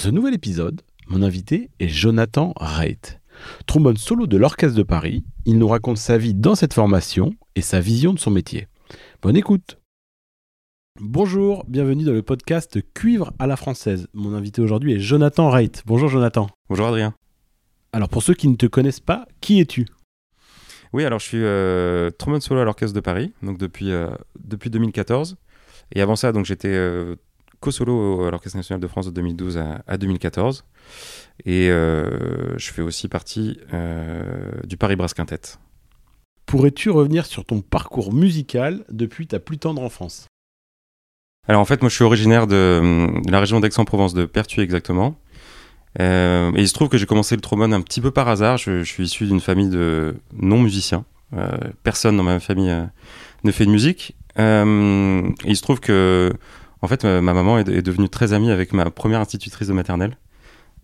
Ce nouvel épisode, mon invité est Jonathan Reit. Trombone solo de l'Orchestre de Paris, il nous raconte sa vie dans cette formation et sa vision de son métier. Bonne écoute Bonjour, bienvenue dans le podcast Cuivre à la française. Mon invité aujourd'hui est Jonathan Reit. Bonjour Jonathan. Bonjour Adrien. Alors pour ceux qui ne te connaissent pas, qui es-tu? Oui, alors je suis euh, trombone solo à l'Orchestre de Paris, donc depuis, euh, depuis 2014. Et avant ça, donc j'étais euh, co-solo à l'Orchestre national de France de 2012 à, à 2014. Et euh, je fais aussi partie euh, du Paris Brass Quintet. Pourrais-tu revenir sur ton parcours musical depuis ta plus tendre enfance? Alors en fait, moi je suis originaire de, de la région d'Aix-en-Provence, de Pertuis exactement. Euh, et il se trouve que j'ai commencé le trombone un petit peu par hasard. Je, je suis issu d'une famille de non-musiciens. Euh, personne dans ma famille euh, ne fait de musique. Et il se trouve que, en fait, ma, ma maman est, devenue très amie avec ma première institutrice de maternelle.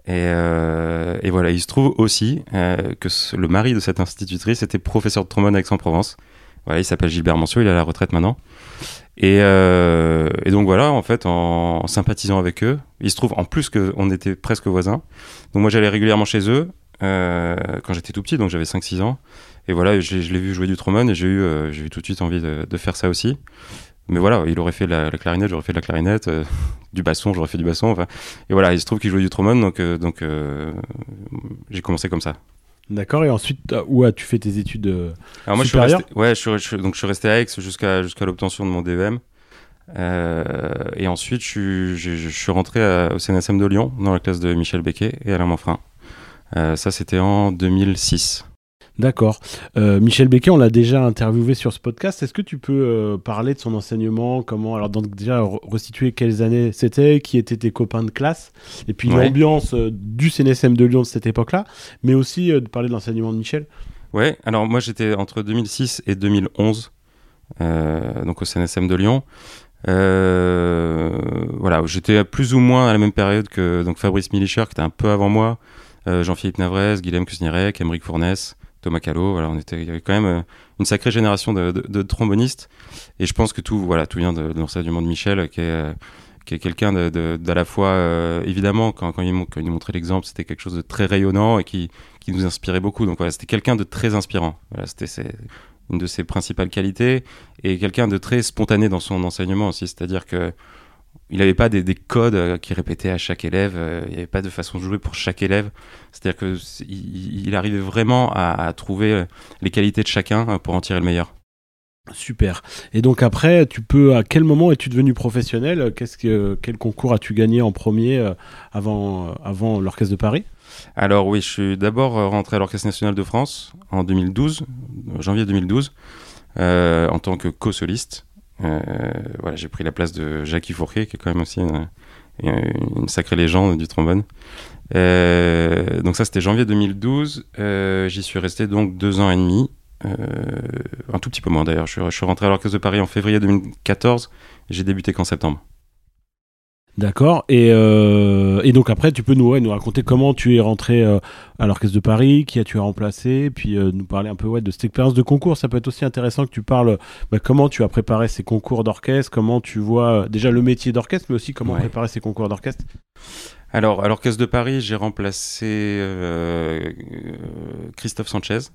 Et, euh, voilà, il se trouve aussi euh, que le mari de cette institutrice était professeur de trombone à Aix-en-Provence. Voilà, il s'appelle Gilbert Mancio, il est à la retraite maintenant. Et, euh, donc voilà, en fait, en, sympathisant avec eux, il se trouve en plus qu'on était presque voisins. Donc moi, j'allais régulièrement chez eux euh, quand j'étais tout petit, donc j'avais 5-6 ans. Et voilà, je, l'ai vu jouer du trombone et j'ai eu, euh, tout de suite envie de, faire ça aussi. Mais voilà, il aurait fait la, la clarinette, j'aurais fait de la clarinette, euh, du basson, j'aurais fait du basson. Enfin, et voilà, il se trouve qu'il jouait du trombone, donc, euh, donc j'ai commencé comme ça. D'accord, et ensuite, où as-tu fait tes études Alors moi, supérieures je suis resté, ouais, je suis, je, donc je suis resté à Aix jusqu'à jusqu'à l'obtention de mon. Euh, et ensuite, je suis, je, je suis rentré à, au CNSM de Lyon, dans la classe de Michel Becquet et Alain Manfrin. Euh, ça, c'était en 2006. D'accord. Euh, Michel Becquet, on l'a déjà interviewé sur ce podcast. Est-ce que tu peux euh, parler de son enseignement Comment Alors, donc, déjà, restituer quelles années c'était, qui étaient tes copains de classe, et puis ouais. l'ambiance euh, du CNSM de Lyon de cette époque-là, mais aussi de parler de l'enseignement de Michel? Ouais, alors moi, j'étais entre 2006 et 2011, euh, donc au CNSM de Lyon. voilà, j'étais plus ou moins à la même période que donc Fabrice Milicher, qui était un peu avant moi, Jean-Philippe Navrez, Guillaume Kuznirek, Émeric Fournès. Thomas Callot, voilà, on était, il y avait quand même euh, une sacrée génération de, trombonistes. Et je pense que tout, voilà, tout vient de, de l'enseignement de Michel, qui est, euh, quelqu'un d'à la fois, euh, évidemment, quand, quand, il, quand il nous montrait l'exemple, c'était quelque chose de très rayonnant et qui, qui nous inspirait beaucoup. Donc voilà, c'était quelqu'un de très inspirant. Voilà, c'était une de ses principales qualités et quelqu'un de très spontané dans son enseignement aussi. C'est-à-dire que il n'avait pas des, des, codes qui répétaient à chaque élève, il n'y avait pas de façon de jouer pour chaque élève. C'est-à-dire qu'il il arrivait vraiment à, à, trouver les qualités de chacun pour en tirer le meilleur. Super. Et donc après, tu peux à quel moment es-tu devenu professionnel? Qu'est-ce que quel concours as-tu gagné en premier euh, avant avant l'orchestre de Paris? Alors oui, je suis d'abord rentré à l'orchestre national de France en 2012, janvier 2012, euh, en tant que co-soliste. Euh, voilà, j'ai pris la place de Jacques Fourquet, qui est quand même aussi une, une sacrée légende du trombone. Euh, donc ça, c'était janvier 2012. Euh, J'y suis resté donc deux ans et demi. un tout petit peu moins d'ailleurs. Je, je, suis rentré à l'Orchestre de Paris en février 2014. J'ai débuté qu'en septembre. D'accord. Et, euh, et, donc après, tu peux nous, ouais, nous raconter comment tu es rentré euh, à l'Orchestre de Paris, qui as-tu remplacé, puis euh, nous parler un peu ouais, de cette expérience de concours. Ça peut être aussi intéressant que tu parles bah, comment tu as préparé ces concours d'orchestre, comment tu vois déjà le métier d'orchestre, mais aussi comment ouais. préparer ces concours d'orchestre. Alors, à l'Orchestre de Paris, j'ai remplacé Christophe Sanchez,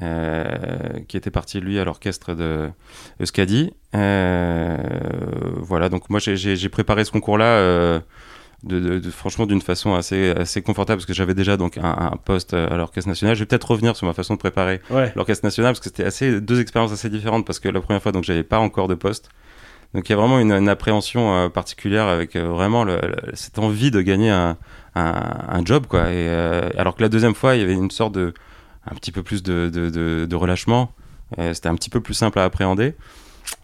qui était parti lui à l'orchestre de Euskadi. Euh, voilà, donc moi j'ai préparé ce concours-là euh, de, de, de, franchement d'une façon assez, assez confortable parce que j'avais déjà donc un, un poste à l'orchestre national. Je vais peut-être revenir sur ma façon de préparer ouais. l'orchestre national parce que c'était assez deux expériences assez différentes parce que la première fois donc j'avais pas encore de poste. Donc il y a vraiment une, une appréhension euh, particulière avec euh, vraiment le, le, cette envie de gagner un, un, un job quoi. Et, euh, alors que la deuxième fois il y avait une sorte de un petit peu plus de, de, de, relâchement. Euh, C'était un petit peu plus simple à appréhender.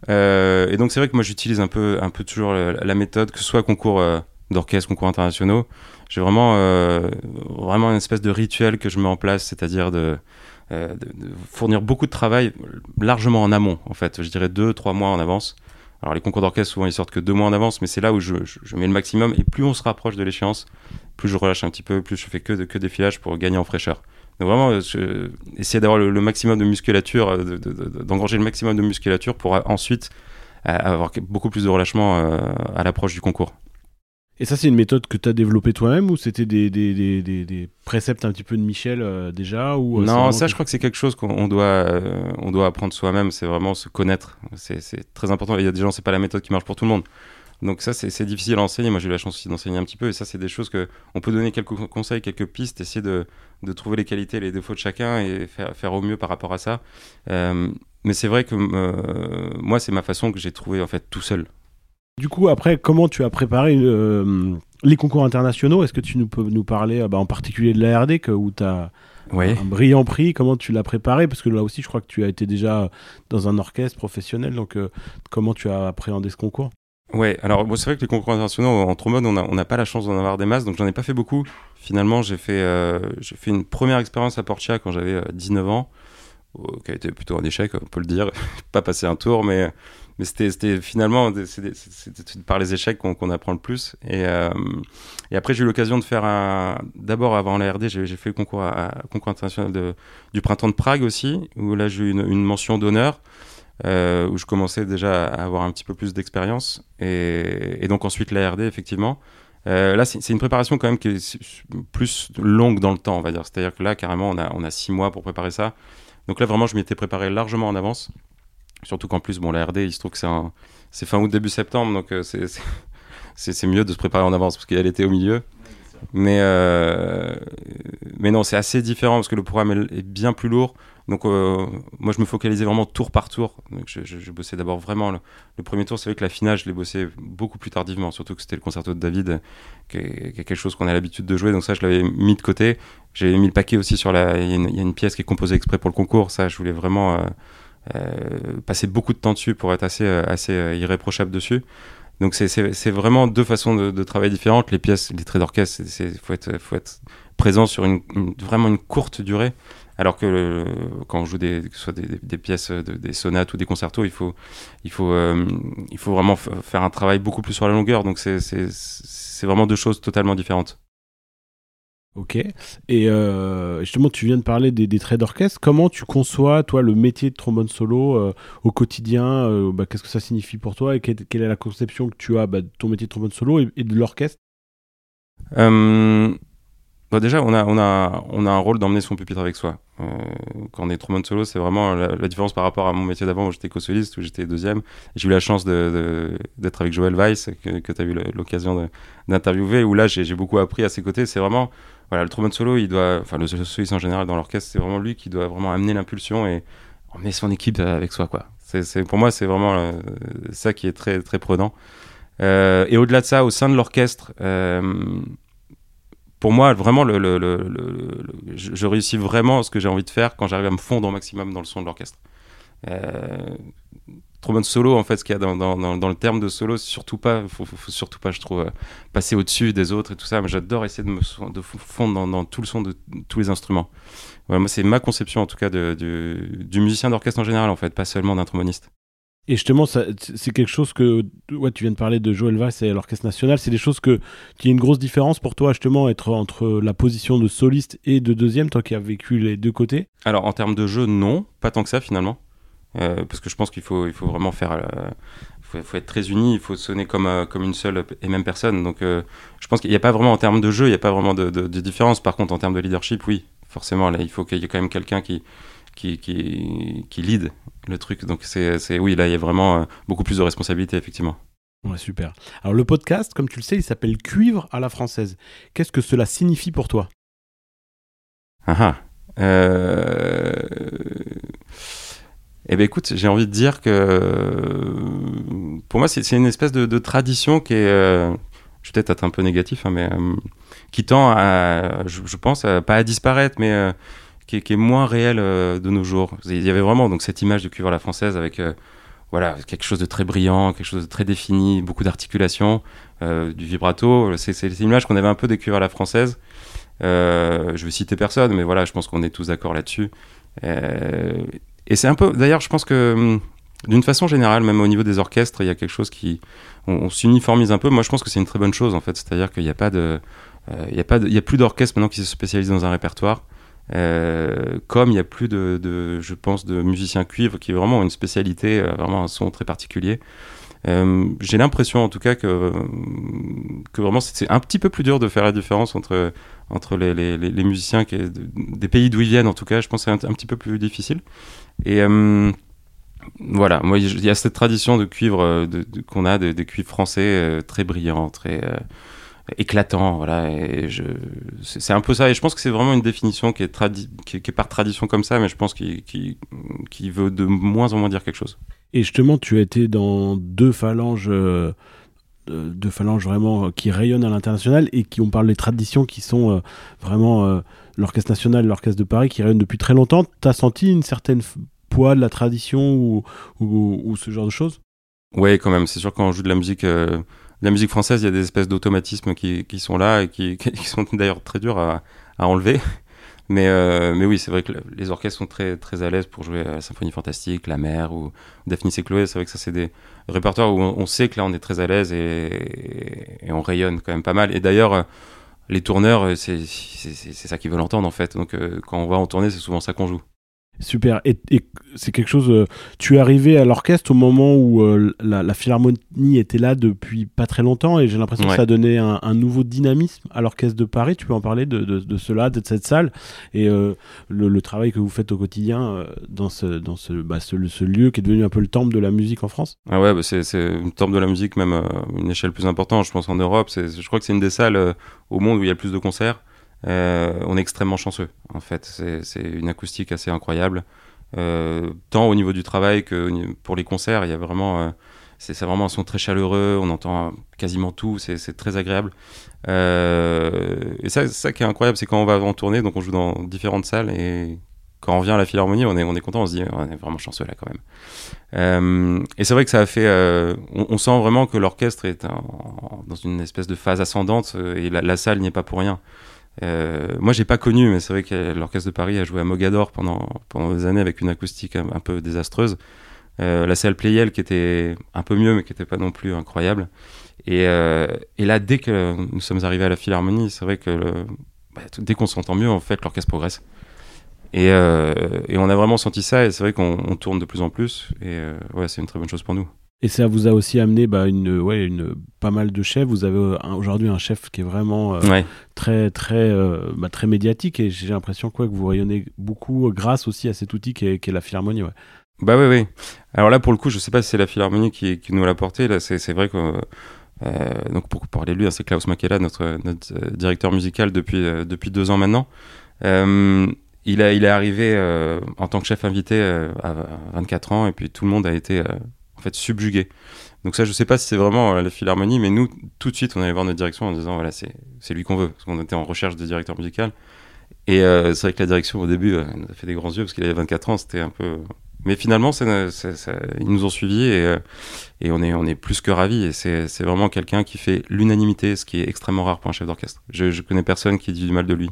et donc c'est vrai que moi j'utilise un peu, un peu toujours la, méthode, que ce soit concours d'orchestre, concours internationaux. J'ai vraiment, vraiment une espèce de rituel que je mets en place, c'est-à-dire de, de, fournir beaucoup de travail largement en amont, en fait. Je dirais deux, trois mois en avance. Alors les concours d'orchestre, souvent, ils sortent que deux mois en avance, mais c'est là où je, mets le maximum. Et plus on se rapproche de l'échéance, plus je relâche un petit peu, plus je fais que, de, que des filages pour gagner en fraîcheur. Donc vraiment, essayer d'avoir le, maximum de musculature, euh, d'engranger le maximum de musculature pour ensuite euh, avoir beaucoup plus de relâchement euh, à l'approche du concours. Et ça, c'est une méthode que tu as développée toi-même ou c'était des, des, des, des, préceptes un petit peu de Michel déjà ou, Non, ça, je crois que c'est quelque chose qu'on doit, on doit apprendre soi-même. C'est vraiment se connaître. C'est très important. Il y a des gens, c'est pas la méthode qui marche pour tout le monde. Donc ça, c'est difficile à enseigner. Moi, j'ai eu la chance aussi d'enseigner un petit peu. Et ça, c'est des choses que on peut donner quelques conseils, quelques pistes, essayer de, de trouver les qualités et les défauts de chacun et faire, faire au mieux par rapport à ça. Euh, mais c'est vrai que euh, moi, c'est ma façon que j'ai trouvé en fait tout seul. Du coup, après, comment tu as préparé euh, les concours internationaux? Est-ce que tu nous peux nous parler bah, en particulier de l'ARD où tu as un brillant prix? Comment tu l'as préparé? Parce que là aussi, je crois que tu as été déjà dans un orchestre professionnel. Donc, comment tu as appréhendé ce concours? Ouais, alors bon, c'est vrai que les concours internationaux en trombone, on n'a on pas la chance d'en avoir des masses, donc j'en ai pas fait beaucoup. Finalement, j'ai fait, euh, fait une première expérience à Portia quand j'avais 19 euh, ans, qui a été plutôt un échec, on peut le dire. pas passé un tour, mais, mais c'était finalement c'est par les échecs qu'on apprend le plus. Et, euh, et après, j'ai eu l'occasion de faire un. D'abord, avant la RD, j'ai fait le concours, à, concours international de, du printemps de Prague aussi, où là, j'ai eu une, une mention d'honneur. Euh, où je commençais déjà à avoir un petit peu plus d'expérience. Et, donc ensuite l'ARD, effectivement. Euh, là, c'est une préparation quand même qui est plus longue dans le temps, on va dire. C'est-à-dire que là, carrément, on a, six mois pour préparer ça. Donc là, vraiment, je m'étais préparé largement en avance. Surtout qu'en plus, bon, la il se trouve que c'est fin août, début septembre, donc euh, c'est mieux de se préparer en avance parce a l'été au milieu. Mais, mais non, c'est assez différent parce que le programme est bien plus lourd. Donc euh, moi je me focalisais vraiment tour par tour. Donc je, je, bossais d'abord vraiment le, premier tour. C'est vrai que la finale je l'ai bossé beaucoup plus tardivement, surtout que c'était le concerto de David, qui est, quelque chose qu'on a l'habitude de jouer. Donc ça je l'avais mis de côté. J'ai mis le paquet aussi sur la. Il y, a une pièce qui est composée exprès pour le concours. Ça je voulais vraiment euh, euh, passer beaucoup de temps dessus pour être assez assez irréprochable dessus. Donc c'est vraiment deux façons de, de, travailler différentes. Les pièces, les traits d'orchestre, il faut être, faut être présent sur une, vraiment une courte durée. Alors que quand on joue des, que ce soit des, pièces, des sonates ou des concertos, il faut, il faut, euh, il faut vraiment faire un travail beaucoup plus sur la longueur. Donc c'est vraiment deux choses totalement différentes. Ok. Et euh, justement, tu viens de parler des, traits d'orchestre. Comment tu conçois, toi, le métier de trombone solo euh, au quotidien bah, Qu'est-ce que ça signifie pour toi Et quelle, est la conception que tu as bah, de ton métier de trombone solo et, de l'orchestre? Bah déjà, on a, on, a, on a un rôle d'emmener son pupitre avec soi. Euh, quand on est trombone solo, c'est vraiment la, différence par rapport à mon métier d'avant où j'étais co-soliste, où j'étais deuxième. J'ai eu la chance d'être avec Joël Weiss, que, que tu as eu l'occasion d'interviewer, où là, j'ai beaucoup appris à ses côtés. C'est vraiment, voilà, le trombone solo, il doit, enfin, le soliste en général dans l'orchestre, c'est vraiment lui qui doit vraiment amener l'impulsion et emmener son équipe avec soi, quoi. C'est, pour moi, c'est vraiment euh, ça qui est très, très prenant. Euh, et au-delà de ça, au sein de l'orchestre, euh, pour moi, vraiment, le, le, le, je, réussis vraiment ce que j'ai envie de faire quand j'arrive à me fondre au maximum dans le son de l'orchestre. Trombone solo, en fait, ce qu'il y a dans, dans, dans, le terme de solo, surtout pas, faut, faut, surtout pas, je trouve, euh, passer au-dessus des autres et tout ça. Mais j'adore essayer de me de fondre dans, tout le son de tous les instruments. moi, c'est ma conception, en tout cas, de, du musicien d'orchestre en général, en fait, pas seulement d'un tromboniste. Et justement, c'est quelque chose que ouais, tu viens de parler de Joël Vass et l'Orchestre National. C'est des choses que qui a une grosse différence pour toi justement être entre la position de soliste et de deuxième, toi qui as vécu les deux côtés? Alors en termes de jeu, non, pas tant que ça finalement, euh, parce que je pense qu'il faut il faut vraiment faire, euh, faut, faut, être très uni, il faut sonner comme euh, comme une seule et même personne. Donc je pense qu'il n'y a pas vraiment en termes de jeu, il n'y a pas vraiment de, de, de, différence. Par contre, en termes de leadership, oui, forcément là, il faut qu'il y ait quand même quelqu'un qui qui, qui, qui lead le truc. Donc c'est oui, là il y a vraiment euh, beaucoup plus de responsabilité effectivement. Ouais, super. Alors le podcast, comme tu le sais, il s'appelle Cuivre à la française. Qu'est-ce que cela signifie pour toi? Ah ah. Euh... Eh bien écoute, j'ai envie de dire que pour moi c'est une espèce de, tradition qui est, euh, je vais peut-être être un peu négatif, hein, mais euh, qui tend je, pense, pas à disparaître, mais qui est, moins réel euh, de nos jours. Il y avait vraiment donc cette image de cuivre à la française avec euh, voilà, quelque chose de très brillant, quelque chose de très défini, beaucoup d'articulation, du vibrato. C'est l'image qu'on avait un peu des cuivres à la française. je vais citer personne, mais voilà, je pense qu'on est tous d'accord là-dessus. Et c'est un peu, d'ailleurs, je pense que hum, d'une façon générale, même au niveau des orchestres, il y a quelque chose qui. On, s'uniformise un peu. Moi, je pense que c'est une très bonne chose, en fait. C'est-à-dire qu'il n'y a pas de. Euh, il a, a plus d'orchestre maintenant qui se spécialise dans un répertoire. Euh, comme il n'y a plus de, je pense, de musiciens cuivres qui vraiment ont une spécialité, euh, vraiment un son très particulier. J'ai l'impression, en tout cas, que, que vraiment c'est un petit peu plus dur de faire la différence entre, entre les, les, musiciens des pays d'où ils viennent, en tout cas. Je pense que c'est un, petit peu plus difficile. Et voilà, moi il y a cette tradition de cuivre euh, de, qu'on a, des cuivres français euh, très brillants, très euh, éclatants, voilà. Et je, c'est, un peu ça. Et je pense que c'est vraiment une définition qui est, par tradition comme ça, mais je pense qu'il qui, qui veut de moins en moins dire quelque chose. Et justement, tu as été dans deux phalanges. Deux phalanges vraiment qui rayonnent à l'international et qui on parle des traditions qui sont vraiment l'orchestre national l'orchestre de Paris qui rayonnent depuis très longtemps. Tu as senti une certaine poids de la tradition ou, ou, ce genre de choses? Oui, quand même. C'est sûr quand on joue de la musique, euh, la musique française, il y a des espèces d'automatismes qui, qui, sont là et qui, qui sont d'ailleurs très durs à, à enlever. Mais, euh, mais oui, c'est vrai que les orchestres sont très, très à l'aise pour jouer à la Symphonie Fantastique, La Mer ou Daphnis et Chloé. C'est vrai que ça, c'est des répertoires où on, sait que là, on est très à l'aise et, on rayonne quand même pas mal. Et d'ailleurs, les tourneurs, c'est ça qu'ils veulent entendre en fait. Donc euh, quand on va en tournée, c'est souvent ça qu'on joue. Super. Et, c'est quelque chose. Euh, tu es arrivé à l'orchestre au moment où euh, la, philharmonie était là depuis pas très longtemps et j'ai l'impression que ça a donné un, nouveau dynamisme à l'orchestre de Paris. Tu peux en parler de, de, cela, de cette salle et euh, le, travail que vous faites au quotidien dans, ce, dans ce, bah, ce, lieu qui est devenu un peu le temple de la musique en France? Ah ouais, bah, c'est une temple de la musique, même une échelle plus importante, je pense, en Europe. Je crois que c'est une des salles au monde où il y a le plus de concerts. Euh, on est extrêmement chanceux, en fait. C'est une acoustique assez incroyable. Euh, tant au niveau du travail que pour les concerts, il y a vraiment. Euh, c'est vraiment un son très chaleureux, on entend quasiment tout, c'est très agréable. et ça, ça qui est incroyable, c'est quand on va en tournée, donc on joue dans différentes salles, et quand on vient à la Philharmonie, on est, on est content, on se dit, on est vraiment chanceux là quand même. et c'est vrai que ça a fait. on, sent vraiment que l'orchestre est dans une espèce de phase ascendante, et la, la salle n'y est pas pour rien. Euh, moi, j'ai pas connu, mais c'est vrai que l'orchestre de Paris a joué à Mogador pendant, pendant des années avec une acoustique un, peu désastreuse. Euh, la salle Playel qui était un peu mieux, mais qui n'était pas non plus incroyable. Et, euh, et, là, dès que nous sommes arrivés à la Philharmonie, c'est vrai que bah, dès qu'on s'entend mieux, en fait, l'orchestre progresse. Et, et, on a vraiment senti ça, et c'est vrai qu'on tourne de plus en plus. Et ouais, c'est une très bonne chose pour nous. Et ça vous a aussi amené bah, une, ouais, une, pas mal de chefs. Vous avez aujourd'hui un chef qui est vraiment euh, très, très, euh, bah, très médiatique et j'ai l'impression quoi, que vous rayonnez beaucoup grâce aussi à cet outil qui est, la Philharmonie. Ouais. Bah oui, oui. Alors là, pour le coup, je sais pas si c'est la Philharmonie qui, qui nous l'a porté. Là, c'est vrai que. Euh, donc pour parler de lui, hein, c'est Klaus Makela, notre, notre directeur musical depuis, depuis deux ans maintenant. il, a, il est arrivé en tant que chef invité à 24 ans et puis tout le monde a été en fait subjugué. Donc ça, je sais pas si c'est vraiment euh, la philharmonie, mais nous, tout de suite, on allait voir notre direction en disant, voilà, c'est lui qu'on veut, parce qu'on était en recherche de directeur musical. Et euh, c'est vrai que la direction, au début, euh, nous a fait des grands yeux, parce qu'il avait 24 ans, c'était un peu... Mais finalement, ils nous ont suivis et, et, on, est, on est plus que ravis. Et c'est vraiment quelqu'un qui fait l'unanimité, ce qui est extrêmement rare pour un chef d'orchestre. Je, je connais personne qui dit du mal de lui.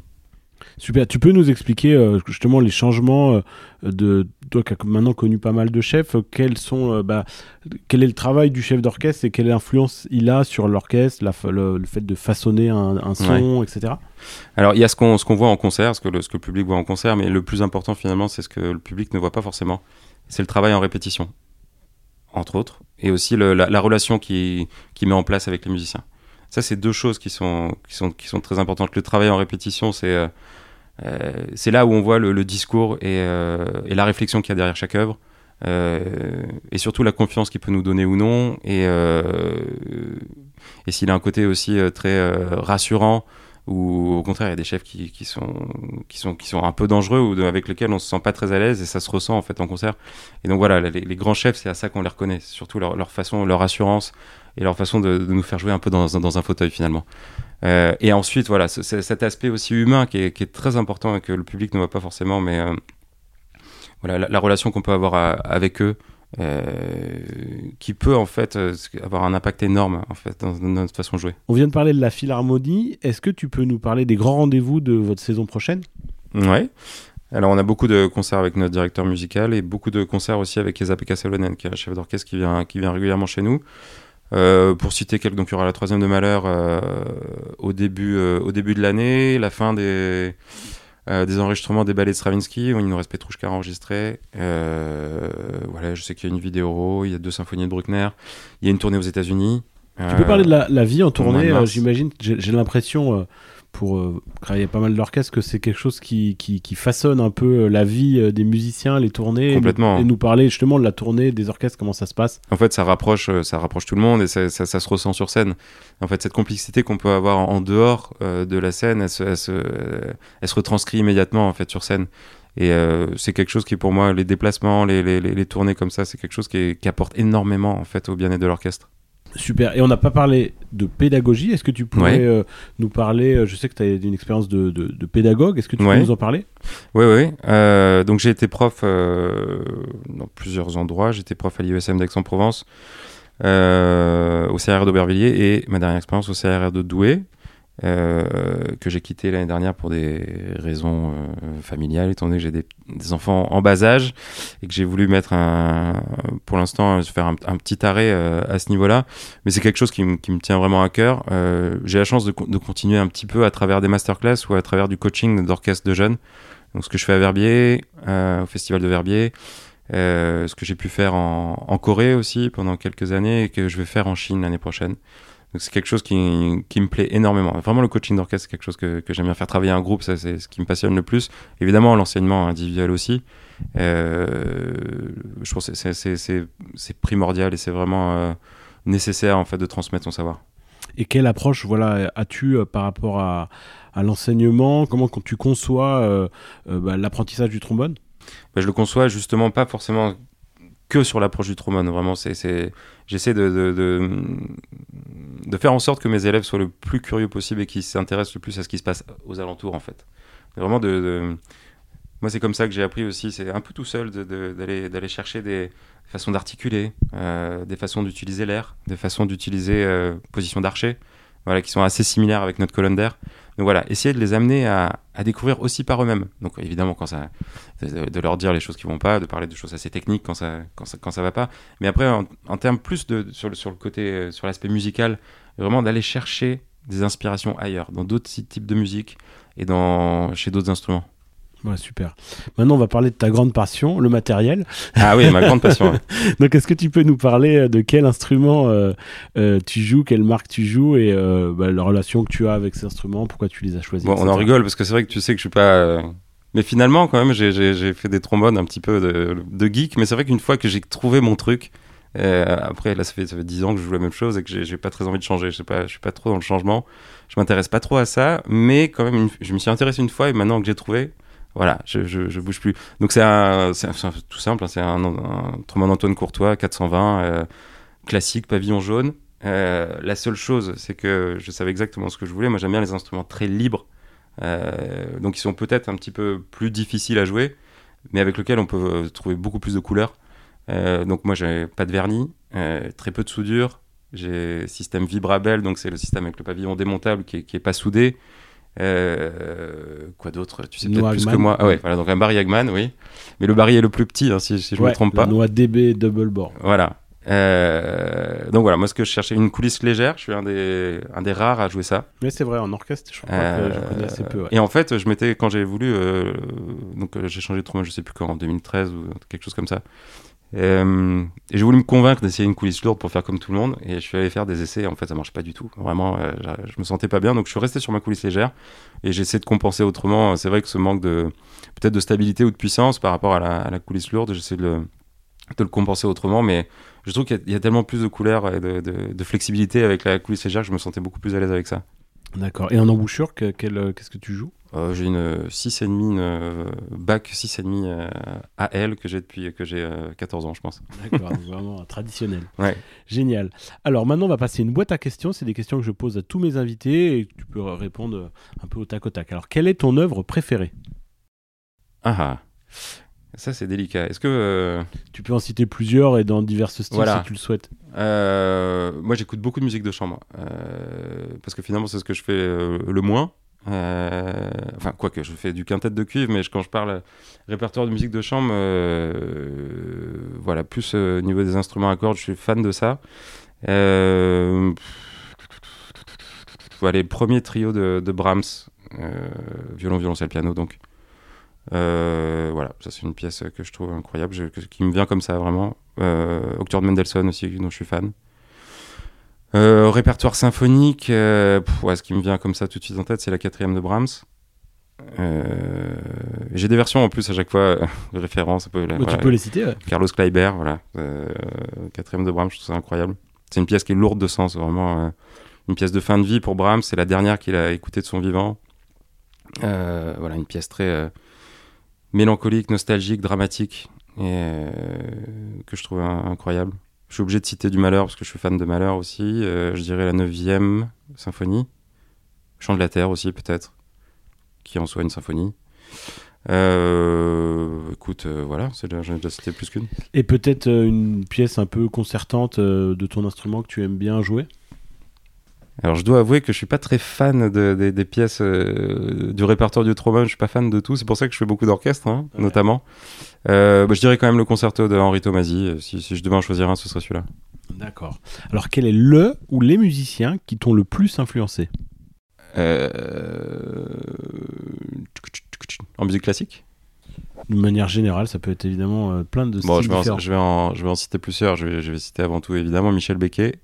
Super. Tu peux nous expliquer euh, justement les changements euh, de toi qui as maintenant connu pas mal de chefs. Quels sont, euh, bah, quel est le travail du chef d'orchestre et quelle influence il a sur l'orchestre, le, le, fait de façonner un, son, etc. Alors il y a ce qu'on qu'on voit en concert, ce que, le, ce que le public voit en concert, mais le plus important finalement, c'est ce que le public ne voit pas forcément. C'est le travail en répétition, entre autres, et aussi la, la, relation qui, qui met en place avec les musiciens. Ça, c'est deux choses qui sont, qui, sont, qui sont très importantes. Le travail en répétition, c'est euh, c'est là où on voit le, discours euh, et, la réflexion qu'il y a derrière chaque œuvre. Euh, et surtout la confiance qu'il peut nous donner ou non. Et, s'il a un côté aussi très rassurant, ou au contraire il y a des chefs qui, sont, un peu dangereux ou avec lesquels on se sent pas très à l'aise et ça se ressent en fait en concert et donc voilà les, grands chefs c'est à ça qu'on les reconnaît surtout leur, façon leur assurance et leur façon de, nous faire jouer un peu dans un fauteuil finalement euh, et ensuite, voilà, cet aspect aussi humain qui est, qui est, très important et que le public ne voit pas forcément, mais euh, voilà, la, relation qu'on peut avoir avec eux, qui peut en fait avoir un impact énorme en fait dans, notre façon de jouer. On vient de parler de la Philharmonie. Est-ce que tu peux nous parler des grands rendez-vous de votre saison prochaine? Ouais. Alors, on a beaucoup de concerts avec notre directeur musical et beaucoup de concerts aussi avec Esa Pekka qui est un chef d'orchestre qui vient, qui vient régulièrement chez nous. Euh, pour citer quelques, donc il y aura la troisième de Malheur euh, au, début, euh, au début de l'année, la fin des, des enregistrements des ballets de Stravinsky, où il nous reste Petrouchka enregistré. voilà, je sais qu'il y a une vidéo, il y a deux symphonies de Bruckner, il y a une tournée aux États-Unis. Tu peux parler de la, la vie en tournée, j'imagine. J'ai l'impression pour euh, travailler pas mal d'orchestres que c'est quelque chose qui, qui, façonne un peu euh, la vie euh, des musiciens, les tournées. Complètement. Et nous, parler justement de la tournée des orchestres, comment ça se passe. En fait, ça rapproche, ça rapproche tout le monde et ça, ça, se ressent sur scène. En fait, cette complexité qu'on peut avoir en, dehors de la scène, elle se, elle, se, retranscrit immédiatement en fait sur scène. Et c'est quelque chose qui, pour moi, les déplacements, les, les, les tournées comme ça, c'est quelque chose qui, qui, apporte énormément en fait au bien-être de l'orchestre. Super. Et on n'a pas parlé de pédagogie. Est-ce que tu pourrais euh, nous parler euh, Je sais que tu as une expérience de, de, pédagogue. Est-ce que tu peux nous en parler? Oui, oui. Euh, donc j'ai été prof dans plusieurs endroits. J'étais prof à l'IESM d'Aix-en-Provence, au CRR d'Aubervilliers et ma dernière expérience au CRR de Douai. Euh, que j'ai quitté l'année dernière pour des raisons euh, familiales, étant donné que j'ai des, enfants en bas âge et que j'ai voulu mettre un, pour l'instant, faire un, petit arrêt euh, à ce niveau-là. Mais c'est quelque chose qui, me tient vraiment à cœur. j'ai la chance de, continuer un petit peu à travers des masterclass ou à travers du coaching d'orchestre de jeunes. Donc ce que je fais à Verbier, au Festival de Verbier, ce que j'ai pu faire en Corée aussi pendant quelques années et que je vais faire en Chine l'année prochaine. Donc c'est quelque chose qui, qui, me plaît énormément. Vraiment, le coaching d'orchestre, c'est quelque chose que, que j'aime bien faire travailler un groupe, ça c'est ce qui me passionne le plus. Évidemment, l'enseignement individuel aussi. Euh, je pense que c'est primordial et c'est vraiment euh, nécessaire en fait de transmettre son savoir. Et quelle approche voilà, as-tu euh, par rapport à, à l'enseignement? Comment tu conçois bah, l'apprentissage du trombone? Bah, Je le conçois justement pas forcément que sur l'approche du trombone. Vraiment, c'est, j'essaie de, de, de, faire en sorte que mes élèves soient le plus curieux possible et qu'ils s'intéressent le plus à ce qui se passe aux alentours, en fait. Vraiment, de, moi, c'est comme ça que j'ai appris aussi. C'est un peu tout seul d'aller, d'aller chercher des façons d'articuler, euh, des façons d'utiliser l'air, des façons d'utiliser euh, position d'archer, voilà, qui sont assez similaires avec notre colonne d'air. Donc voilà, essayer de les amener à, découvrir aussi par eux-mêmes. Donc évidemment, quand ça, de, leur dire les choses qui vont pas, de parler de choses assez techniques quand ça, quand ça, quand ça va pas. Mais après, en, termes plus de sur le, sur le côté, euh, sur l'aspect musical, vraiment d'aller chercher des inspirations ailleurs, dans d'autres types de musique et dans, chez d'autres instruments super. Maintenant, on va parler de ta grande passion, le matériel. Ah oui, ma grande passion. Donc, est-ce que tu peux nous parler euh, de quel instrument euh, euh, tu joues, quelle marque tu joues et bah, la relation que tu as avec ces instruments, pourquoi tu les as choisis Bon, on en rigole parce que c'est vrai que tu sais que je suis pas. Mais finalement, quand même, j'ai fait des trombones un petit peu de, geek. Mais c'est vrai qu'une fois que j'ai trouvé mon truc, après, là, ça fait, ça fait 10 ans que je joue la même chose et que j'ai pas très envie de changer. Je sais pas, je suis pas trop dans le changement. Je m'intéresse pas trop à ça, mais quand même, je me suis intéressé une fois et maintenant que j'ai trouvé, voilà, je, je, bouge plus. Donc c'est tout simple, hein, c'est un, un, trombone Antoine Courtois 420 euh, classique, pavillon jaune. Euh, la seule chose, c'est que je savais exactement ce que je voulais. Moi, j'aime bien les instruments très libres, euh, donc ils sont peut-être un petit peu plus difficiles à jouer, mais avec lesquels on peut trouver beaucoup plus de couleurs. donc moi, j'ai pas de vernis, très peu de soudure. J'ai système Vibrabel, donc c'est le système avec le pavillon démontable qui qui est pas soudé. Euh, quoi d'autre? Tu sais peut-être plus que moi. Ah ouais, voilà, donc un Barry Eggman, oui. Mais le Barry est le plus petit, hein, si, je ne me trompe pas. Noix DB Double Bore. Voilà. Euh, donc voilà, moi ce que je cherchais, une coulisse légère, je suis un des, un des rares à jouer ça. Mais c'est vrai, en orchestre, je crois que je connais assez peu. Et en fait, je m'étais, quand j'ai voulu, euh, donc j'ai changé de trombone, je sais plus quand, en 2013 ou quelque chose comme ça. Euh, et j'ai voulu me convaincre d'essayer une coulisse lourde pour faire comme tout le monde. Et je suis allé faire des essais. En fait, ça marche pas du tout. Vraiment, euh, je me sentais pas bien. Donc, je suis resté sur ma coulisse légère. Et j'ai essayé de compenser autrement. C'est vrai que ce manque de peut-être de stabilité ou de puissance par rapport à la, coulisse lourde, j'essaie de le, de le compenser autrement. Mais je trouve qu'il y, a tellement plus de couleurs et de, de, flexibilité avec la coulisse légère que je me sentais beaucoup plus à l'aise avec ça. D'accord. Et en embouchure, qu'est-ce que tu joues? Euh, j'ai une 6,5, une euh, bac 6,5 euh, AL que j'ai depuis que j'ai 14 ans, je pense. D'accord, vraiment traditionnel. Ouais. Génial. Alors maintenant, on va passer une boîte à questions. C'est des questions que je pose à tous mes invités et tu peux répondre un peu au tac au tac. Alors, quelle est ton œuvre préférée? Ah, Ça, c'est délicat. Est-ce que. euh, Tu peux en citer plusieurs et dans divers styles Voilà. si tu le souhaites. Euh, moi, j'écoute beaucoup de musique de chambre. euh, parce que finalement, c'est ce que je fais euh, le moins. Euh, enfin, quoique, je fais du quintet de cuivre, mais quand je parle répertoire de musique de chambre, euh, voilà, plus euh, au niveau des instruments à cordes, je suis fan de ça. Euh, voilà, les premiers trios de, Brahms, euh, violon, violoncelle, piano, donc. Euh, voilà, ça c'est une pièce que je trouve incroyable, qui me vient comme ça vraiment. Euh, Octobre de Mendelssohn aussi, dont je suis fan. Euh, répertoire symphonique, euh, pff, ouais, ce qui me vient comme ça tout de suite en tête, c'est la quatrième de Brahms. Euh, J'ai des versions en plus à chaque fois euh, de référence. un peu, là, Bah, voilà. Tu peux les citer, ouais. Carlos Kleiber, voilà, quatrième de Brahms, je trouve ça incroyable. C'est une pièce qui est lourde de sens, vraiment une pièce de fin de vie pour Brahms. C'est la dernière qu'il a écoutée de son vivant. Voilà, une pièce très mélancolique, nostalgique, dramatique, et que je trouve in- incroyable. Je suis obligé de citer du Malheur parce que je suis fan de Malheur aussi. Euh, je dirais la neuvième symphonie, Chant de la Terre aussi peut-être, qui en soit une symphonie. Euh, écoute, euh, voilà, c'est j'en ai déjà cité plus qu'une. Et peut-être une pièce un peu concertante de ton instrument que tu aimes bien jouer? Alors je dois avouer que je suis pas très fan de- des- des pièces euh, du répertoire du Troman, je suis pas fan de tout, c'est pour ça que je fais beaucoup d'orchestre hein, Ouais. notamment. Euh, bah, je dirais quand même le concerto de Henri Tomasi, euh, si, si je devais en choisir un ce serait celui-là. D'accord. Alors quel est le ou les musiciens qui t'ont le plus influencé? Euh, En musique classique? D'une manière générale, ça peut être évidemment euh, plein de Bon, styles je vais, en, différents. je, vais en, je vais en citer plusieurs. Je vais, je vais citer avant tout évidemment Michel Becquet.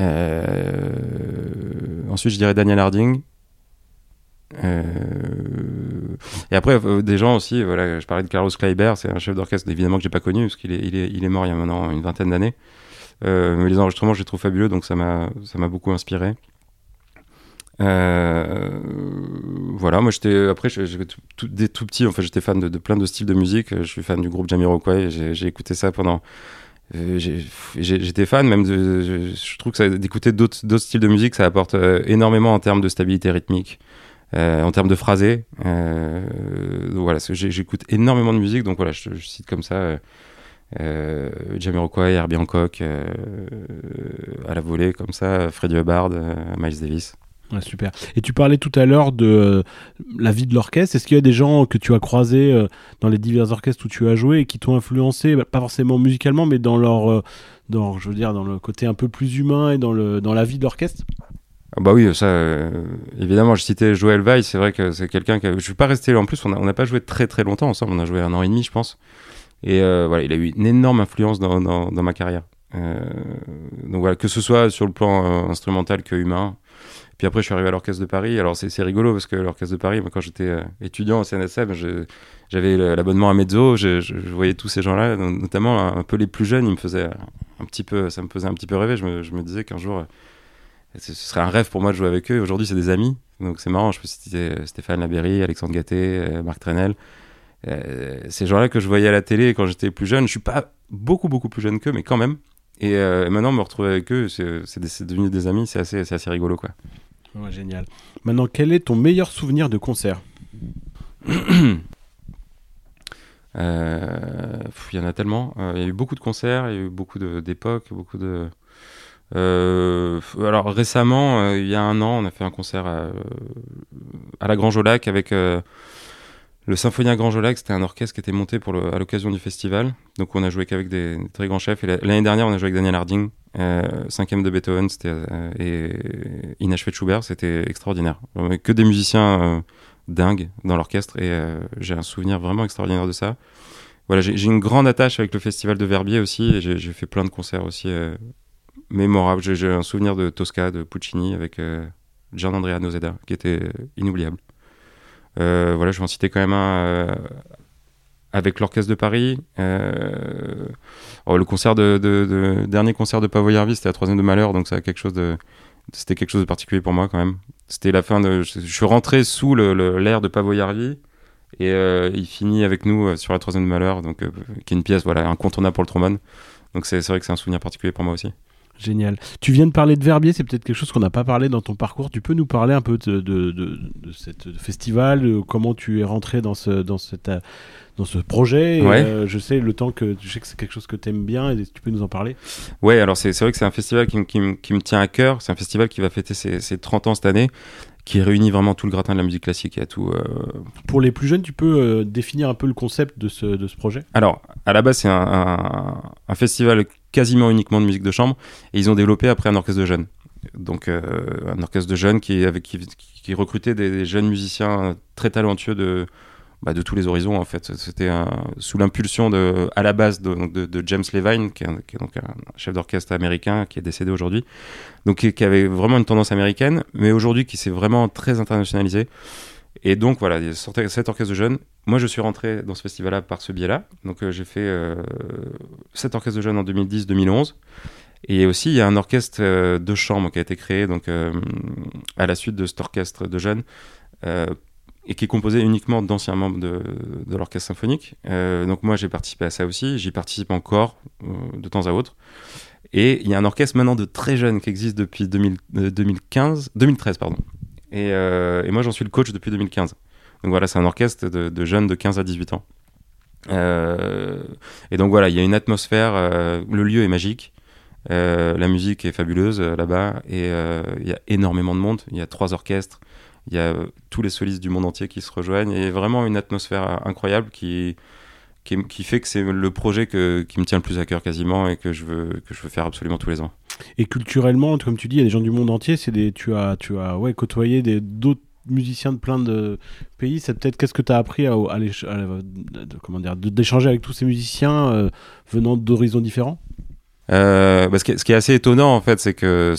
Euh, ensuite, je dirais Daniel Harding. Euh, et après, euh, des gens aussi, voilà, je parlais de Carlos Kleiber, c'est un chef d'orchestre évidemment que j'ai pas connu parce qu'il est, il est, il est mort il y a maintenant une vingtaine d'années. Mais les enregistrements, je les trouve fabuleux, donc ça m'a, beaucoup inspiré. Voilà, moi j'étais après j'avais tout, petit, enfin j'étais fan de, plein de styles de musique. Je suis fan du groupe Jamiroquai. J'ai écouté ça pendant. Euh, J'étais fan même. Je, trouve que d'écouter d'autres styles de musique, ça apporte euh, énormément en termes de stabilité rythmique, euh, en termes de phrasé. Voilà, j'écoute énormément de musique, donc voilà, je, cite comme ça. Euh, Jamiroquai, Herbie Hancock, à la volée comme ça, Freddie Hubbard, Miles Davis. Super. Et tu parlais tout à l'heure de euh, la vie de l'orchestre. Est-ce qu'il y a des gens que tu as croisés euh, dans les divers orchestres où tu as joué et qui t'ont influencé, bah, pas forcément musicalement, mais dans leur, euh, dans, je veux dire, dans le côté un peu plus humain et dans, le, dans la vie de l'orchestre? Ah bah oui, ça, évidemment, je citais Joël Vaille, c'est vrai que c'est quelqu'un que je suis pas resté, en plus, on n'a pas joué très très longtemps ensemble, on a joué un an et demi, je pense. Et voilà, il a eu une énorme influence dans, dans, ma carrière. Donc voilà, que ce soit sur le plan instrumental que humain. Puis après, je suis arrivé à l'Orchestre de Paris. Alors, c'est rigolo parce que l'Orchestre de Paris, quand j'étais euh, étudiant au CNSM, j'avais l'abonnement à Mezzo. Je, voyais tous ces gens-là, no- notamment un, peu les plus jeunes. Ils me faisaient un petit peu, ça me faisait un petit peu rêver. Je me, disais qu'un jour, euh, ce serait un rêve pour moi de jouer avec eux. Aujourd'hui, c'est des amis. Donc, c'est marrant. Je peux citer euh, Stéphane Labéry, Alexandre Gatté, Marc Trenel. Ces gens-là que je voyais à la télé quand j'étais plus jeune. Je suis pas beaucoup, beaucoup plus jeune qu'eux, mais quand même. Et maintenant, me retrouver avec eux, c'est devenu des amis. C'est assez, assez rigolo, quoi. Génial. Maintenant, quel est ton meilleur souvenir de concert Euh, Il y en a tellement. Euh, Il y a eu beaucoup de concerts, il y a eu beaucoup d'époques, beaucoup de. Euh, alors récemment, il y a un an, on a fait un concert à, la Grange au Lac avec le Symphonia Grange au Lac. C'était un orchestre qui était monté pour à l'occasion du festival. Donc on a joué qu'avec des, des très grands chefs. Et la- l'année dernière, on a joué avec Daniel Harding, cinquième de Beethoven, euh, et inachevé de Schubert. C'était extraordinaire. Euh, Que des musiciens euh, dingues dans l'orchestre et euh, j'ai un souvenir vraiment extraordinaire de ça. Voilà, j'ai une grande attache avec le festival de Verbier aussi et j'ai fait plein de concerts aussi euh, mémorables. J'ai un souvenir de Tosca, de Puccini avec euh, Gian Andrea Nozeda qui était euh, inoubliable. Euh, voilà, je vais en citer quand même un euh, avec l'Orchestre de Paris. Euh, oh, le dernier concert de Pavo Jarvis, c'était la troisième de Malheur, donc c'était quelque chose de particulier pour moi quand même. C'était la fin de. Je, suis rentré sous l'air de Pavo Jarvi et euh, il finit avec nous euh, sur la troisième de Malheur, donc qui est une pièce voilà incontournable pour le trombone. Donc c'est vrai que c'est un souvenir particulier pour moi aussi. Génial. Tu viens de parler de Verbier, c'est peut-être quelque chose qu'on n'a pas parlé dans ton parcours. Tu peux nous parler un peu de, cette festival, comment tu es rentré ce, dans cette, dans ce projet. Ouais. je sais le temps que je sais que c'est quelque chose que tu aimes bien et tu peux nous en parler. Ouais, alors c'est vrai que c'est un festival qui, qui, qui, me tient à cœur. C'est un festival qui va fêter ses, ses 30 ans cette année qui réunit vraiment tout le gratin de la musique classique et tout. Euh... Pour les plus jeunes, tu peux euh, définir un peu le concept de ce, de ce projet? Alors, à la base, c'est un, un, un, festival quasiment uniquement de musique de chambre et ils ont développé après un orchestre de jeunes. Donc, euh, un orchestre de jeunes qui, avec, qui, qui recrutait des, des, jeunes musiciens très talentueux de, bah, de tous les horizons en fait. C'était sous l'impulsion de, à la base de, James Levine, qui est, donc un chef d'orchestre américain qui est décédé aujourd'hui, donc qui, avait vraiment une tendance américaine, mais aujourd'hui qui s'est vraiment très internationalisé. Et donc voilà, il a cet orchestre de jeunes. Moi, je suis rentré dans ce festival-là par ce biais-là. Donc euh, j'ai fait euh, cet orchestre de jeunes en 2010-2011. Et aussi, il y a un orchestre euh, de chambre qui a été créé donc, euh, à la suite de cet orchestre de jeunes et qui est composé uniquement d'anciens membres de, l'orchestre symphonique. Euh, donc moi, j'ai participé à ça aussi. J'y participe encore euh, de temps à autre. Et il y a un orchestre maintenant de très jeunes qui existe depuis 2000, 2015, 2013. Pardon. Et, euh, moi, j'en suis le coach depuis 2015. Donc voilà, c'est un orchestre de, jeunes de 15 à 18 ans. Euh, et donc voilà, il y a une atmosphère, le lieu est magique. Euh, la musique est fabuleuse euh, là-bas et euh, il y a énormément de monde. Il y a trois orchestres, il y a tous les solistes du monde entier qui se rejoignent et vraiment une atmosphère incroyable qui, qui, fait que c'est le projet que, qui me tient le plus à cœur quasiment et que je veux, que je veux faire absolument tous les ans. Et culturellement, comme tu dis, il y a des gens du monde entier. C'est des, tu as, tu as ouais, côtoyé d'autres musiciens de plein de pays. C'est peut-être qu'est-ce que tu as appris à, à comment dire, d'échanger avec tous ces musiciens euh, venant d'horizons différents? Euh, bah ce, qui est, ce, qui est, assez étonnant en fait, c'est que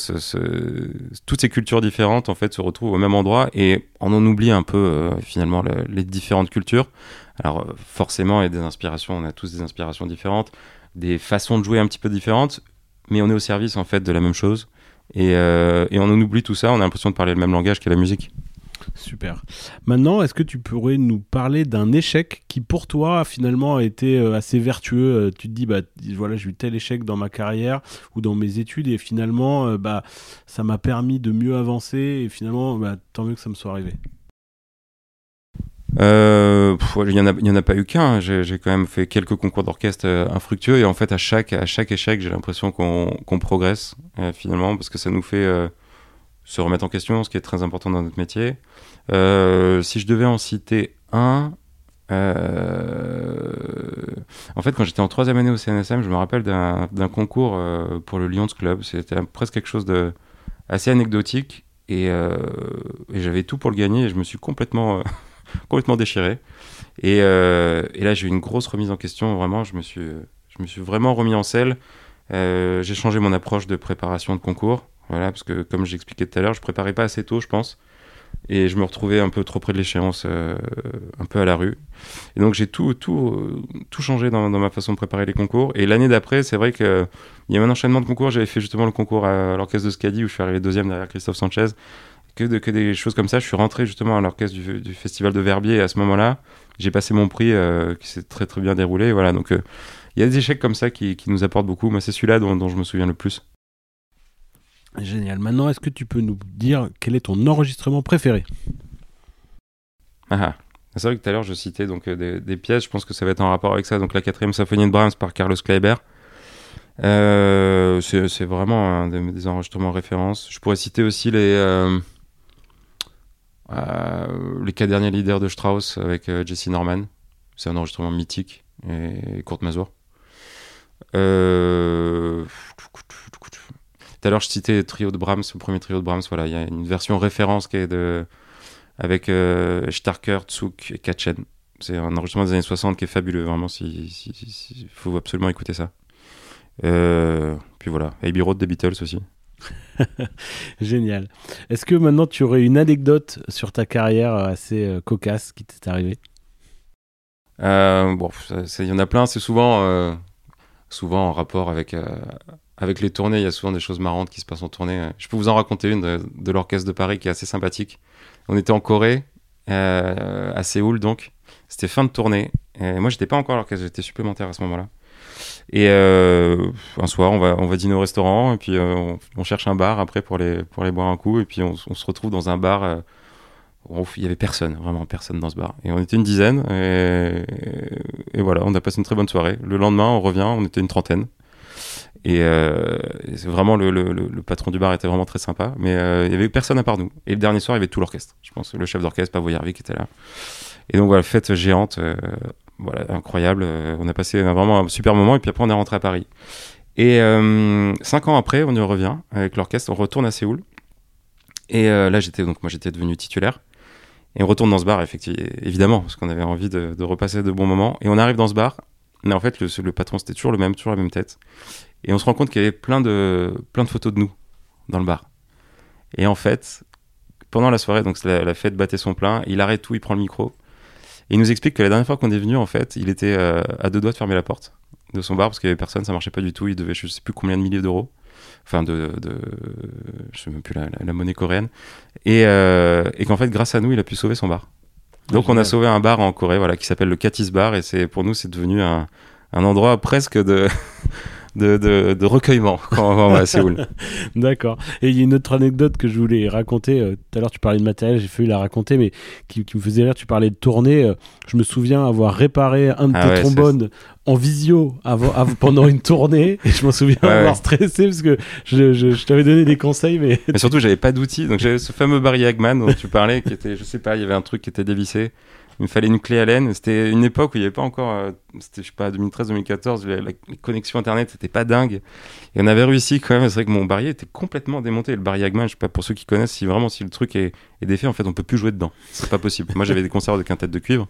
toutes ces cultures différentes en fait se retrouvent au même endroit et on en oublie un peu euh, finalement le, les différentes cultures. Alors forcément, il y a des inspirations, on a tous des inspirations différentes, des façons de jouer un petit peu différentes, mais on est au service en fait de la même chose et, euh, et on en oublie tout ça. On a l'impression de parler le même langage qu'est la musique. Super. Maintenant, est-ce que tu pourrais nous parler d'un échec qui, pour toi, finalement, a été assez vertueux Tu te dis, bah voilà, j'ai eu tel échec dans ma carrière ou dans mes études, et finalement, bah ça m'a permis de mieux avancer, et finalement, bah, tant mieux que ça me soit arrivé. Euh, il n'y en, a pas eu qu'un. J'ai quand même fait quelques concours d'orchestre euh, infructueux et en fait à chaque, à chaque échec j'ai l'impression qu'on qu progresse euh, finalement parce que ça nous fait se remettre en question, ce qui est très important dans notre métier. Euh, si je devais en citer un, euh, en fait, quand j'étais en troisième année au CNSM, je me rappelle d'un concours euh, pour le Lions Club. C'était presque quelque chose de assez anecdotique et, j'avais tout pour le gagner et je me suis complètement, complètement déchiré. Et, et là, j'ai eu une grosse remise en question. Vraiment, je me suis, je me suis vraiment remis en selle. J'ai changé mon approche de préparation de concours. Voilà, parce que comme j'expliquais tout à l'heure, je préparais pas assez tôt, je pense. Et je me retrouvais un peu trop près de l'échéance, euh, un peu à la rue. Et donc j'ai tout, tout, euh, tout changé dans, ma façon de préparer les concours. Et l'année d'après, c'est vrai qu'il y a un enchaînement de concours. J'avais fait justement le concours à l'orchestre de Scadi, où je suis arrivé deuxième derrière Christophe Sanchez. Que, de, que des choses comme ça. Je suis rentré justement à l'orchestre du, Festival de Verbier. Et à ce moment-là, j'ai passé mon prix euh, qui s'est très très bien déroulé. Voilà, donc il y a des échecs comme ça qui, qui nous apportent beaucoup. Moi, c'est celui-là dont je me souviens le plus. Génial. Maintenant, est-ce que tu peux nous dire quel est ton enregistrement préféré? Ah, C'est vrai que tout à l'heure, je citais donc, euh, des, pièces. Je pense que ça va être en rapport avec ça. Donc, la quatrième symphonie de Brahms par Carlos Kleiber. Euh, c'est vraiment des, enregistrements références. Je pourrais citer aussi les, euh, euh, quatre derniers leaders de Strauss avec Jesse Norman. C'est un enregistrement mythique. Et, et Kurt Masur. Euh tout à l'heure, je citais le trio de Brahms, le premier trio de Brahms. Voilà, il y a une version référence qui est de, avec euh, Starker, Tsuk et Katchen. C'est un enregistrement des années 60 qui est fabuleux, vraiment. Il si, si, si, faut absolument écouter ça. Euh, puis voilà, Abbey Road des Beatles aussi. Génial. Est-ce que maintenant tu aurais une anecdote sur ta carrière assez euh, cocasse qui t'est arrivée? Euh, Bon, il y en a plein. C'est souvent, euh, souvent en rapport avec avec les tournées, il y a souvent des choses marrantes qui se passent en tournée. Je peux vous en raconter une de, l'Orchestre de Paris qui est assez sympathique. On était en Corée, euh, à Séoul donc. C'était fin de tournée. Et moi, j'étais pas encore à l'orchestre, j'étais supplémentaire à ce moment-là. Et un soir, on va, on va dîner au restaurant et puis on, on, cherche un bar après pour les, pour les boire un coup. Et puis on, se retrouve dans un bar il y avait personne, vraiment personne dans ce bar. Et on était une dizaine, et, voilà, on a passé une très bonne soirée. Le lendemain, on revient, on était une trentaine. Et, euh, c'est vraiment le, le, le, patron du bar était vraiment très sympa, mais euh, il y avait personne à part nous. Et le dernier soir, il y avait tout l'orchestre. Je pense le chef d'orchestre, Pavo Yarvi, qui était là. Et donc voilà, fête géante, euh, voilà, incroyable. Euh, on a passé vraiment un super moment, et puis après, on est rentré à Paris. Et euh, cinq ans après, on y revient avec l'orchestre, on retourne à Séoul. Et là, j'étais donc moi, j'étais devenu titulaire. Et on retourne dans ce bar, effectivement, évidemment, parce qu'on avait envie de, de, repasser de bons moments. Et on arrive dans ce bar, mais en fait, le patron, c'était toujours le même, toujours la même tête. Et on se rend compte qu'il y avait plein de, plein de photos de nous dans le bar. Et en fait, pendant la soirée, donc la, la, fête battait son plein, il arrête tout, il prend le micro. Et il nous explique que la dernière fois qu'on est venu, en fait, il était euh, à deux doigts de fermer la porte de son bar parce qu'il y avait personne, ça marchait pas du tout. Il devait, je sais plus combien de milliers d'euros enfin de, de je sais même plus la, la, monnaie coréenne, et, euh, et qu'en fait grâce à nous il a pu sauver son bar. Donc ah, on a sauvé un bar en Corée, voilà, qui s'appelle le Katis Bar, et c'est pour nous c'est devenu un, un endroit presque de de, de, de, recueillement quand on va à Séoul. D'accord. Et il y a une autre anecdote que je voulais raconter. Euh, tout à l'heure, tu parlais de matériel, j'ai failli la raconter, mais qui, qui, me faisait rire. Tu parlais de tournée. Euh, je me souviens avoir réparé un de ah tes ouais, trombones en visio avant, avant, pendant une tournée. Et je m'en souviens ouais, avoir stressé parce que je, je, je t'avais donné des conseils. Mais, mais surtout, j'avais pas d'outils. Donc j'avais ce fameux Barry Hagman dont tu parlais, qui était, je sais pas, il y avait un truc qui était dévissé il me fallait une clé Allen. C'était une époque où il n'y avait pas encore, euh, c'était je sais pas, 2013-2014, la, la, connexion internet c'était pas dingue. Et on avait réussi quand même. C'est vrai que mon barillet était complètement démonté. Le barillet Hagman, je sais pas pour ceux qui connaissent, si vraiment si le truc est, est défait, en fait, on peut plus jouer dedans. C'est pas possible. Moi, j'avais des concerts de quintette de cuivre.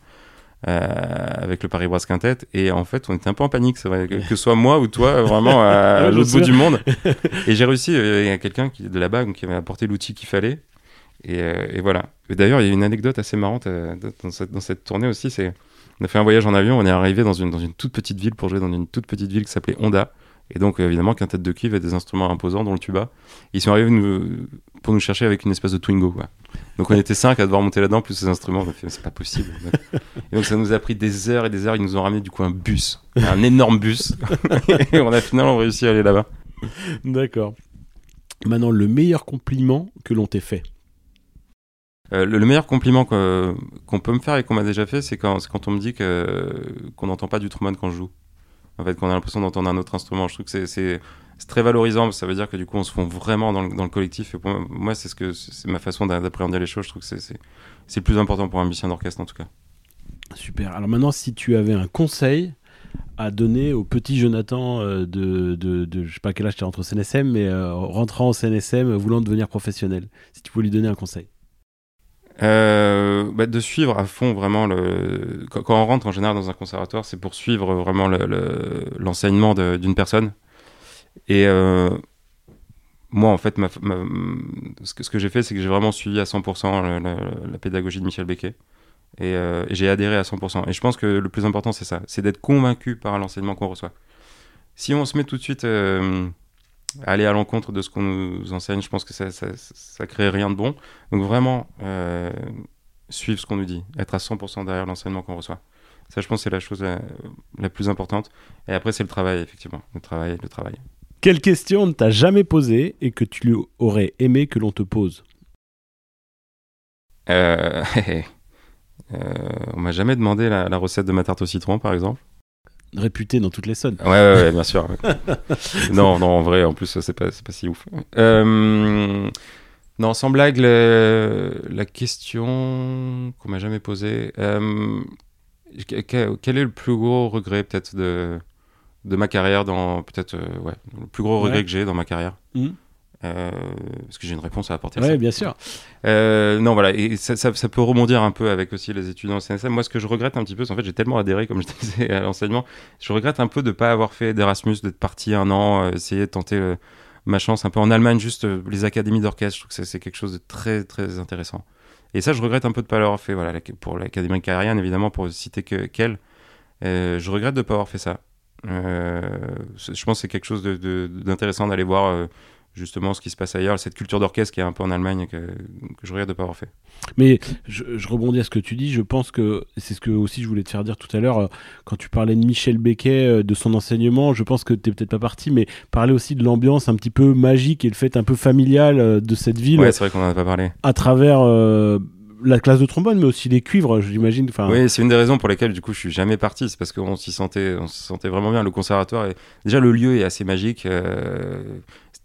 Euh, avec le Paris Brass Quintet et en fait on était un peu en panique c'est vrai que, que ce soit moi ou toi vraiment à l'autre bout du monde et j'ai réussi euh, il y a quelqu'un qui de là-bas qui m'avait apporté l'outil qu'il fallait et, euh, et, voilà. D'ailleurs, il y a une anecdote assez marrante euh, dans, cette, tournée aussi. On a fait un voyage en avion. On est arrivé dans une, toute petite ville pour jouer dans une toute petite ville qui s'appelait Honda. Et donc, évidemment, qu'un tête de cuivre et des instruments imposants, dont le tuba. Ils sont arrivés pour nous chercher avec une espèce de Twingo. Donc, on était cinq à devoir monter là-dedans, plus ces instruments. On a fait, c'est pas possible. et donc, ça nous a pris des heures et des heures. Ils nous ont ramené du coup un bus, un énorme bus. et on a finalement réussi à aller là-bas. D'accord. Maintenant, le meilleur compliment que l'on t'ait fait euh, le, le, meilleur compliment qu'on qu peut me faire et qu'on m'a déjà fait, c'est quand, on me dit qu'on n'entend pas du trombone quand je joue. En fait, qu'on a l'impression d'entendre un autre instrument. Je trouve que c'est très valorisant, ça veut dire que du coup, on se fond vraiment dans le, collectif. Et pour moi, c'est ce que c'est ma façon d'appréhender les choses. Je trouve que c'est plus important pour un musicien d'orchestre, en tout cas. Super. Alors maintenant, si tu avais un conseil à donner au petit Jonathan euh, de, de, de, je sais pas quel âge tu es entre CNSM, mais euh, rentrant en CNSM, voulant devenir professionnel, si tu pouvais lui donner un conseil. Euh, bah de suivre à fond vraiment le quand, on rentre en général dans un conservatoire c'est pour suivre vraiment l'enseignement le, d'une personne. Et euh, moi en fait ce que, j'ai fait c'est que j'ai vraiment suivi à 100% la, pédagogie de Michel Becquet. Et, euh, et j'ai adhéré à 100% et je pense que le plus important c'est ça. C'est d'être convaincu par l'enseignement qu'on reçoit. Si on se met tout de suite aller à l'encontre de ce qu'on nous enseigne, je pense que ça, ça, ça, crée rien de bon. Donc vraiment, euh, suivre ce qu'on nous dit, être à 100% derrière l'enseignement qu'on reçoit. Ça, je pense, c'est la chose la, la, plus importante. Et après, c'est le travail, effectivement. Le travail, le travail. Quelle question ne t'a jamais posée et que tu aurais aimé que l'on te pose? Euh, euh, On m'a jamais demandé la, la recette de ma tarte au citron, par exemple réputé dans toutes les sonnes. Ouais, ouais, ouais bien sûr. non, non, en vrai, en plus, c'est pas, pas si ouf. Euh, non, sans blague, le, la question qu'on m'a jamais posée, euh, quel est le plus gros regret peut-être de, de ma carrière dans peut-être euh, ouais, le plus gros regret ouais. que j'ai dans ma carrière? Mmh. Euh, parce que j'ai une réponse à apporter. Oui, bien sûr. Euh, non, voilà, et ça, ça, ça, peut rebondir un peu avec aussi les étudiants au CNSM. Moi, ce que je regrette un petit peu, c'est en fait, j'ai tellement adhéré, comme je disais, à l'enseignement, je regrette un peu de ne pas avoir fait d'Erasmus, d'être parti un an, euh, essayer de tenter ma chance un peu en Allemagne, juste euh, les académies d'orchestre. Je trouve que c'est quelque chose de très, très intéressant. Et ça, je regrette un peu de ne pas l'avoir fait. Voilà, pour l'Académie carriérienne, évidemment, pour citer que qu'elle, euh, je regrette de ne pas avoir fait ça. je pense que c'est quelque chose d'intéressant d'aller voir justement ce qui se passe ailleurs, cette culture d'orchestre qui est un peu en Allemagne que, que je regrette de pas avoir fait. Mais je, je, rebondis à ce que tu dis. Je pense que c'est ce que aussi je voulais te faire dire tout à l'heure euh, quand tu parlais de Michel Becquet, euh, de son enseignement. Je pense que tu peut-être pas parti, mais parler aussi de l'ambiance un petit peu magique et le fait un peu familial euh, de cette ville. Ouais, c'est vrai qu'on en a pas parlé. À travers la classe de trombone, mais aussi les cuivres, j'imagine. Enfin... Oui, c'est une des raisons pour lesquelles du coup je suis jamais parti, c'est parce qu'on s'y sentait, on se sentait vraiment bien. Le conservatoire, est... déjà le lieu est assez magique, euh...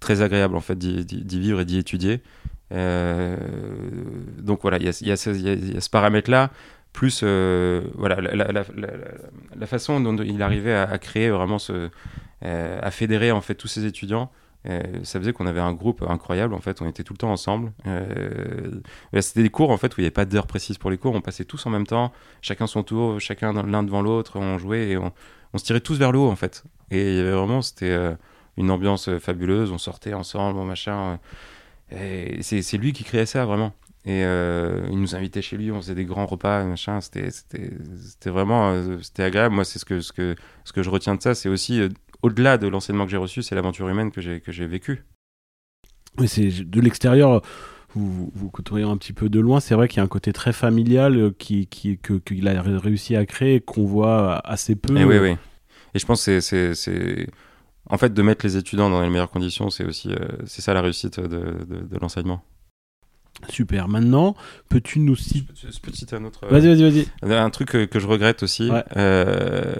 très agréable en fait d'y vivre et d'y étudier. Euh... Donc voilà, il y, a, ce paramètre-là, plus euh, voilà la, façon dont il arrivait à, créer vraiment euh, à fédérer en fait tous ces étudiants. Ça faisait qu'on avait un groupe incroyable en fait on était tout le temps ensemble c'était des cours en fait où il n'y avait pas d'heure précise pour les cours on passait tous en même temps chacun son tour chacun l'un devant l'autre on jouait et on, on, se tirait tous vers le haut en fait et il y avait vraiment c'était une ambiance fabuleuse on sortait ensemble machin et c'est lui qui créait ça vraiment et euh, il nous invitait chez lui on faisait des grands repas machin c'était vraiment c'était agréable moi c'est ce que ce que ce que je retiens de ça c'est aussi au-delà de l'enseignement que j'ai reçu, c'est l'aventure humaine que j'ai, vécue. Mais c'est de l'extérieur, vous, vous côtoyez un petit peu de loin, c'est vrai qu'il y a un côté très familial euh, qui, qui, que, qu'il a réussi à créer, qu'on voit assez peu. Et oui, oui. Et je pense que c'est, En fait, de mettre les étudiants dans les meilleures conditions, c'est aussi euh, c'est ça la réussite de, de, de l'enseignement. Super. Maintenant, peux-tu nous citer. Je peux te citer un autre. Vas-y, vas-y, vas-y. Un truc que, que, je regrette aussi, ouais. euh,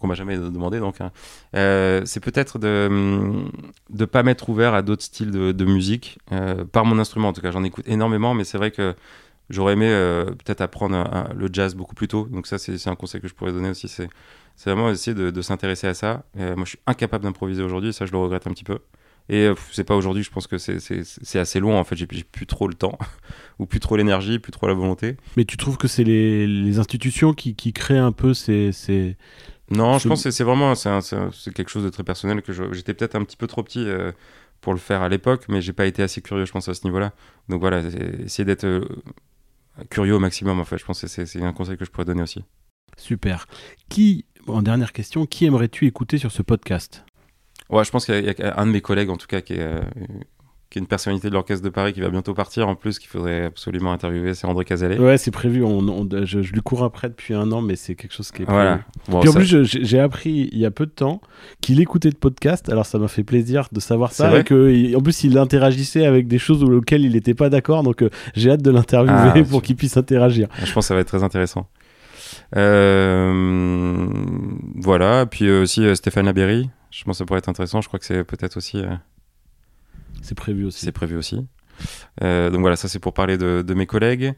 qu'on m'a jamais demandé, donc, hein. euh, c'est peut-être de ne pas m'être ouvert à d'autres styles de, de musique, euh, par mon instrument en tout cas. J'en écoute énormément, mais c'est vrai que j'aurais aimé euh, peut-être apprendre un, un, le jazz beaucoup plus tôt. Donc, ça, c'est un conseil que je pourrais donner aussi. C'est vraiment essayer de, de s'intéresser à ça. moi, je suis incapable d'improviser aujourd'hui, ça, je le regrette un petit peu. Et euh, c'est pas aujourd'hui, je pense que c'est assez long en fait. J'ai plus trop le temps, ou plus trop l'énergie, plus trop la volonté. Mais tu trouves que c'est les, les, institutions qui, qui, créent un peu ces. ces... Non, je pense que c'est vraiment c'est quelque chose de très personnel que j'étais peut-être un petit peu trop petit euh, pour le faire à l'époque, mais j'ai pas été assez curieux, je pense, à ce niveau-là. Donc voilà, essayer d'être euh, curieux au maximum en fait. Je pense que c'est un conseil que je pourrais donner aussi. Super. Qui, en dernière question, qui aimerais-tu écouter sur ce podcast? Ouais, je pense qu'il y, a un de mes collègues, en tout cas, qui est, euh, qui est une personnalité de l'Orchestre de Paris qui va bientôt partir, en plus, qu'il faudrait absolument interviewer, c'est André Casalet. Ouais, c'est prévu. On, on je, je, lui cours après depuis un an, mais c'est quelque chose qui est prévu. Voilà. Bon, Puis en ça... plus, j'ai appris il y a peu de temps qu'il écoutait de podcast, alors ça m'a fait plaisir de savoir ça. Et que, en plus, il interagissait avec des choses auxquelles il n'était pas d'accord, donc euh, j'ai hâte de l'interviewer ah, pour qu'il puisse interagir. Je pense que ça va être très intéressant. Euh, voilà, puis aussi euh, Stéphane Labéry, je pense que ça pourrait être intéressant. Je crois que c'est peut-être aussi. C'est prévu aussi. C'est prévu aussi. Euh, donc voilà, ça c'est pour parler de, mes collègues.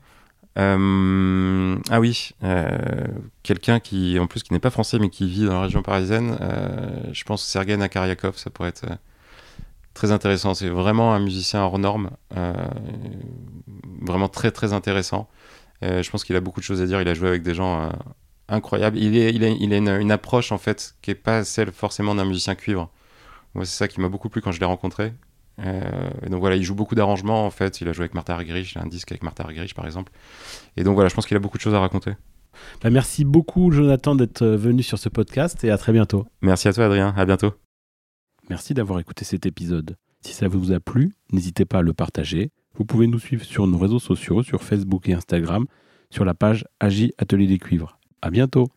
Euh... ah oui, euh, quelqu'un qui, en plus, qui n'est pas français mais qui vit dans la région parisienne. Je pense Sergei Akariakov, ça pourrait être très intéressant. C'est vraiment un musicien hors norme, vraiment très très intéressant. je pense qu'il a beaucoup de choses à dire. Il a joué avec des gens incroyable. Il, a, une, une, approche en fait qui est pas celle forcément d'un musicien cuivre. Moi, c'est ça qui m'a beaucoup plu quand je l'ai rencontré. Euh, donc voilà, il joue beaucoup d'arrangements en fait. Il a joué avec Martha Argerich, il a un disque avec Martha Argerich par exemple. Et donc voilà, je pense qu'il a beaucoup de choses à raconter. Bah, merci beaucoup Jonathan d'être venu sur ce podcast et à très bientôt. Merci à toi Adrien, à bientôt. Merci d'avoir écouté cet épisode. Si ça vous a plu, n'hésitez pas à le partager. Vous pouvez nous suivre sur nos réseaux sociaux, sur Facebook et Instagram, sur la page Agi Atelier des Cuivres. À bientôt